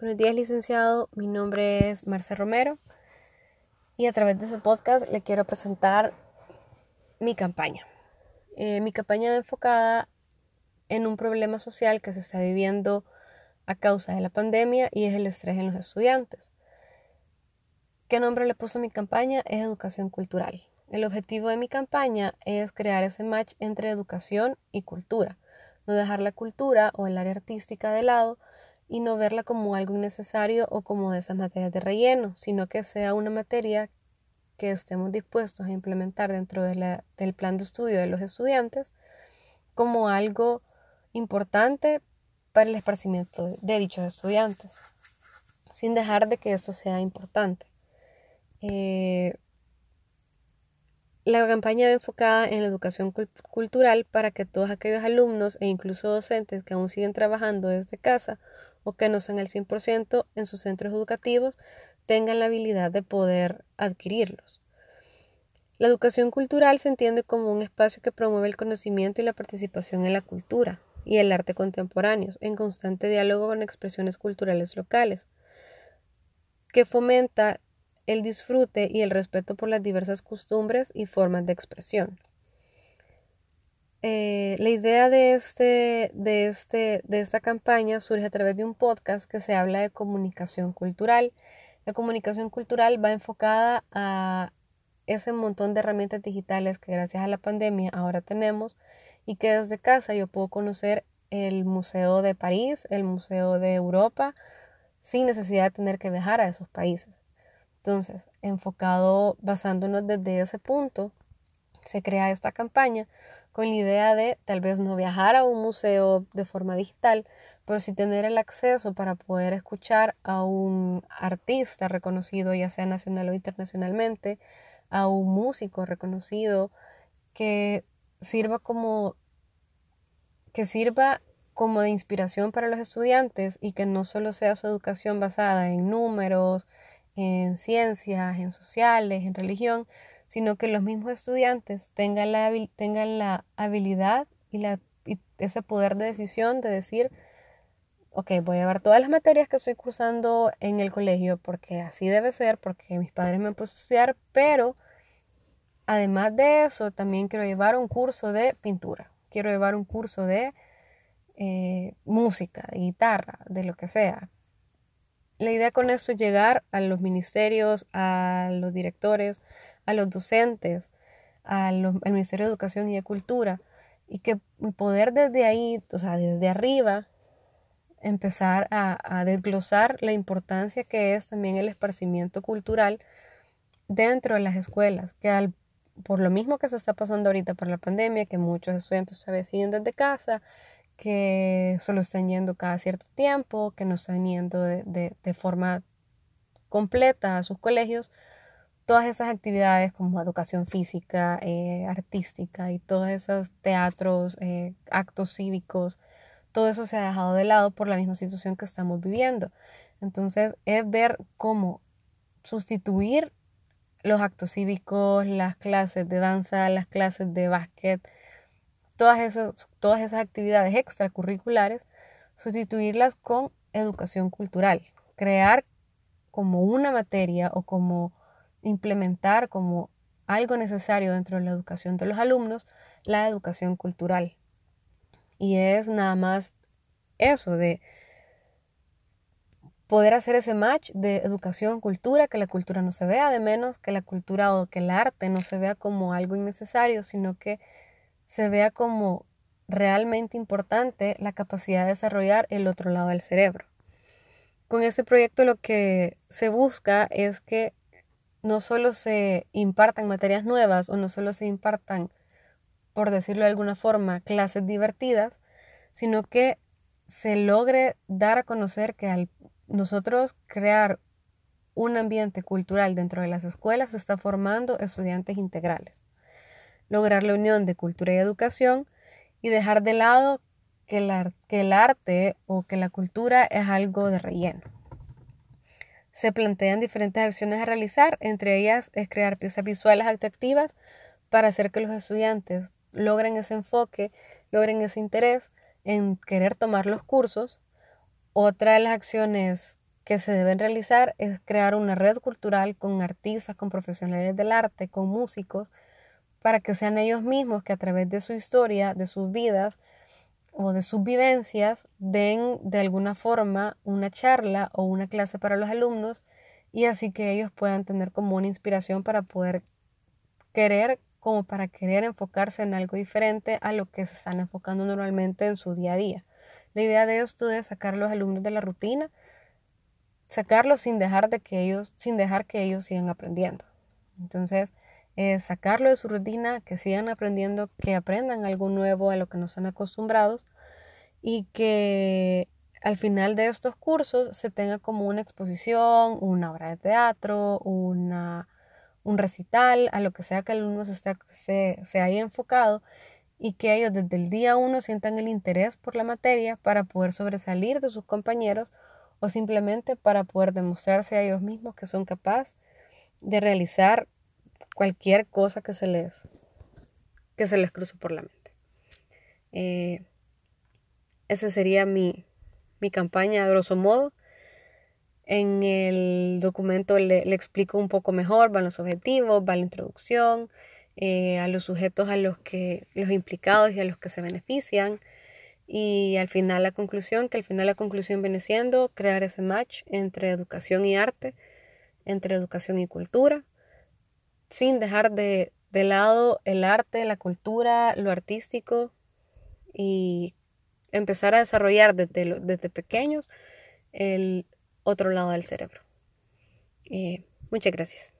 Buenos días, licenciado. Mi nombre es Marce Romero y a través de este podcast le quiero presentar mi campaña. Eh, mi campaña enfocada en un problema social que se está viviendo a causa de la pandemia y es el estrés en los estudiantes. ¿Qué nombre le puso a mi campaña? Es educación cultural. El objetivo de mi campaña es crear ese match entre educación y cultura, no dejar la cultura o el área artística de lado, y no verla como algo innecesario o como de esas materias de relleno, sino que sea una materia que estemos dispuestos a implementar dentro del plan de estudio de los estudiantes como algo importante para el esparcimiento de dichos estudiantes, sin dejar de que eso sea importante. Eh, la campaña va enfocada en la educación cultural para que todos aquellos alumnos e incluso docentes que aún siguen trabajando desde casa o que no sean el 100% en sus centros educativos tengan la habilidad de poder adquirirlos. La educación cultural se entiende como un espacio que promueve el conocimiento y la participación en la cultura y el arte contemporáneos, en constante diálogo con expresiones culturales locales, que fomenta el disfrute y el respeto por las diversas costumbres y formas de expresión. Eh, la idea de, este, de, este, de esta campaña surge a través de un podcast que se habla de comunicación cultural. La comunicación cultural va enfocada a ese montón de herramientas digitales que gracias a la pandemia ahora tenemos y que desde casa yo puedo conocer el Museo de París, el Museo de Europa, sin necesidad de tener que viajar a esos países. Entonces, enfocado, basándonos desde ese punto, se crea esta campaña con la idea de tal vez no viajar a un museo de forma digital, pero sí tener el acceso para poder escuchar a un artista reconocido, ya sea nacional o internacionalmente, a un músico reconocido que sirva como que sirva como de inspiración para los estudiantes y que no solo sea su educación basada en números, en ciencias, en sociales, en religión, sino que los mismos estudiantes tengan la, tengan la habilidad y, la, ese poder de decisión de decir, ok, voy a ver todas las materias que estoy cursando en el colegio porque así debe ser, porque mis padres me han puesto a estudiar, pero además de eso también quiero llevar un curso de pintura, quiero llevar un curso de eh, música, guitarra, de lo que sea. La idea con esto es llegar a los ministerios, a los directores, a los docentes, al Ministerio de Educación y de Cultura, y que poder desde ahí, o sea, desde arriba, empezar a, desglosar la importancia que es también el esparcimiento cultural dentro de las escuelas, que al, por lo mismo que se está pasando ahorita por la pandemia, que muchos estudiantes se deciden desde casa, que solo están yendo cada cierto tiempo, que no están yendo de forma completa a sus colegios, todas esas actividades como educación física, eh, artística y todos esos teatros, eh, actos cívicos, todo eso se ha dejado de lado por la misma situación que estamos viviendo. Entonces es ver cómo sustituir los actos cívicos, las clases de danza, las clases de básquet, todas esas, todas esas actividades extracurriculares, sustituirlas con educación cultural, crear como una materia o como implementar como algo necesario dentro de la educación de los alumnos la educación cultural. Y es nada más eso de poder hacer ese match de educación, cultura, que la cultura no se vea de menos, que la cultura o que el arte no se vea como algo innecesario, sino que se vea como realmente importante la capacidad de desarrollar el otro lado del cerebro. Con este proyecto lo que se busca es que no solo se impartan materias nuevas o no solo se impartan, por decirlo de alguna forma, clases divertidas, sino que se logre dar a conocer que al nosotros crear un ambiente cultural dentro de las escuelas se está formando estudiantes integrales. Lograr la unión de cultura y educación y dejar de lado que, que el arte o que la cultura es algo de relleno se plantean diferentes acciones a realizar, entre ellas es crear piezas visuales atractivas para hacer que los estudiantes logren ese enfoque, logren ese interés en querer tomar los cursos. Otra de las acciones que se deben realizar es crear una red cultural con artistas, con profesionales del arte, con músicos, para que sean ellos mismos que a través de su historia, de sus vidas o de sus vivencias, den de alguna forma una charla o una clase para los alumnos y así que ellos puedan tener como una inspiración para poder querer, como para querer enfocarse en algo diferente a lo que se están enfocando normalmente en su día a día. La idea de esto es sacar a los alumnos de la rutina, sacarlos sin dejar de que ellos, sin dejar que ellos sigan aprendiendo. Entonces, es sacarlo de su rutina, que sigan aprendiendo, que aprendan algo nuevo a lo que no están acostumbrados y que al final de estos cursos se tenga como una exposición, una obra de teatro, una, un recital, a lo que sea que el alumno se, se, se haya enfocado y que ellos desde el día uno sientan el interés por la materia para poder sobresalir de sus compañeros o simplemente para poder demostrarse a ellos mismos que son capaces de realizar cualquier cosa que se les, que se les cruce por la mente. Eh, esa sería mi, mi campaña a grosso modo. En el documento le, explico un poco mejor, van los objetivos, va la introducción, eh, a los sujetos a los que los implicados y a los que se benefician y al final la conclusión, que al final la conclusión viene siendo crear ese match entre educación y arte, entre educación y cultura, sin dejar de, lado el arte, la cultura, lo artístico y empezar a desarrollar desde, desde pequeños el otro lado del cerebro. Eh, muchas gracias.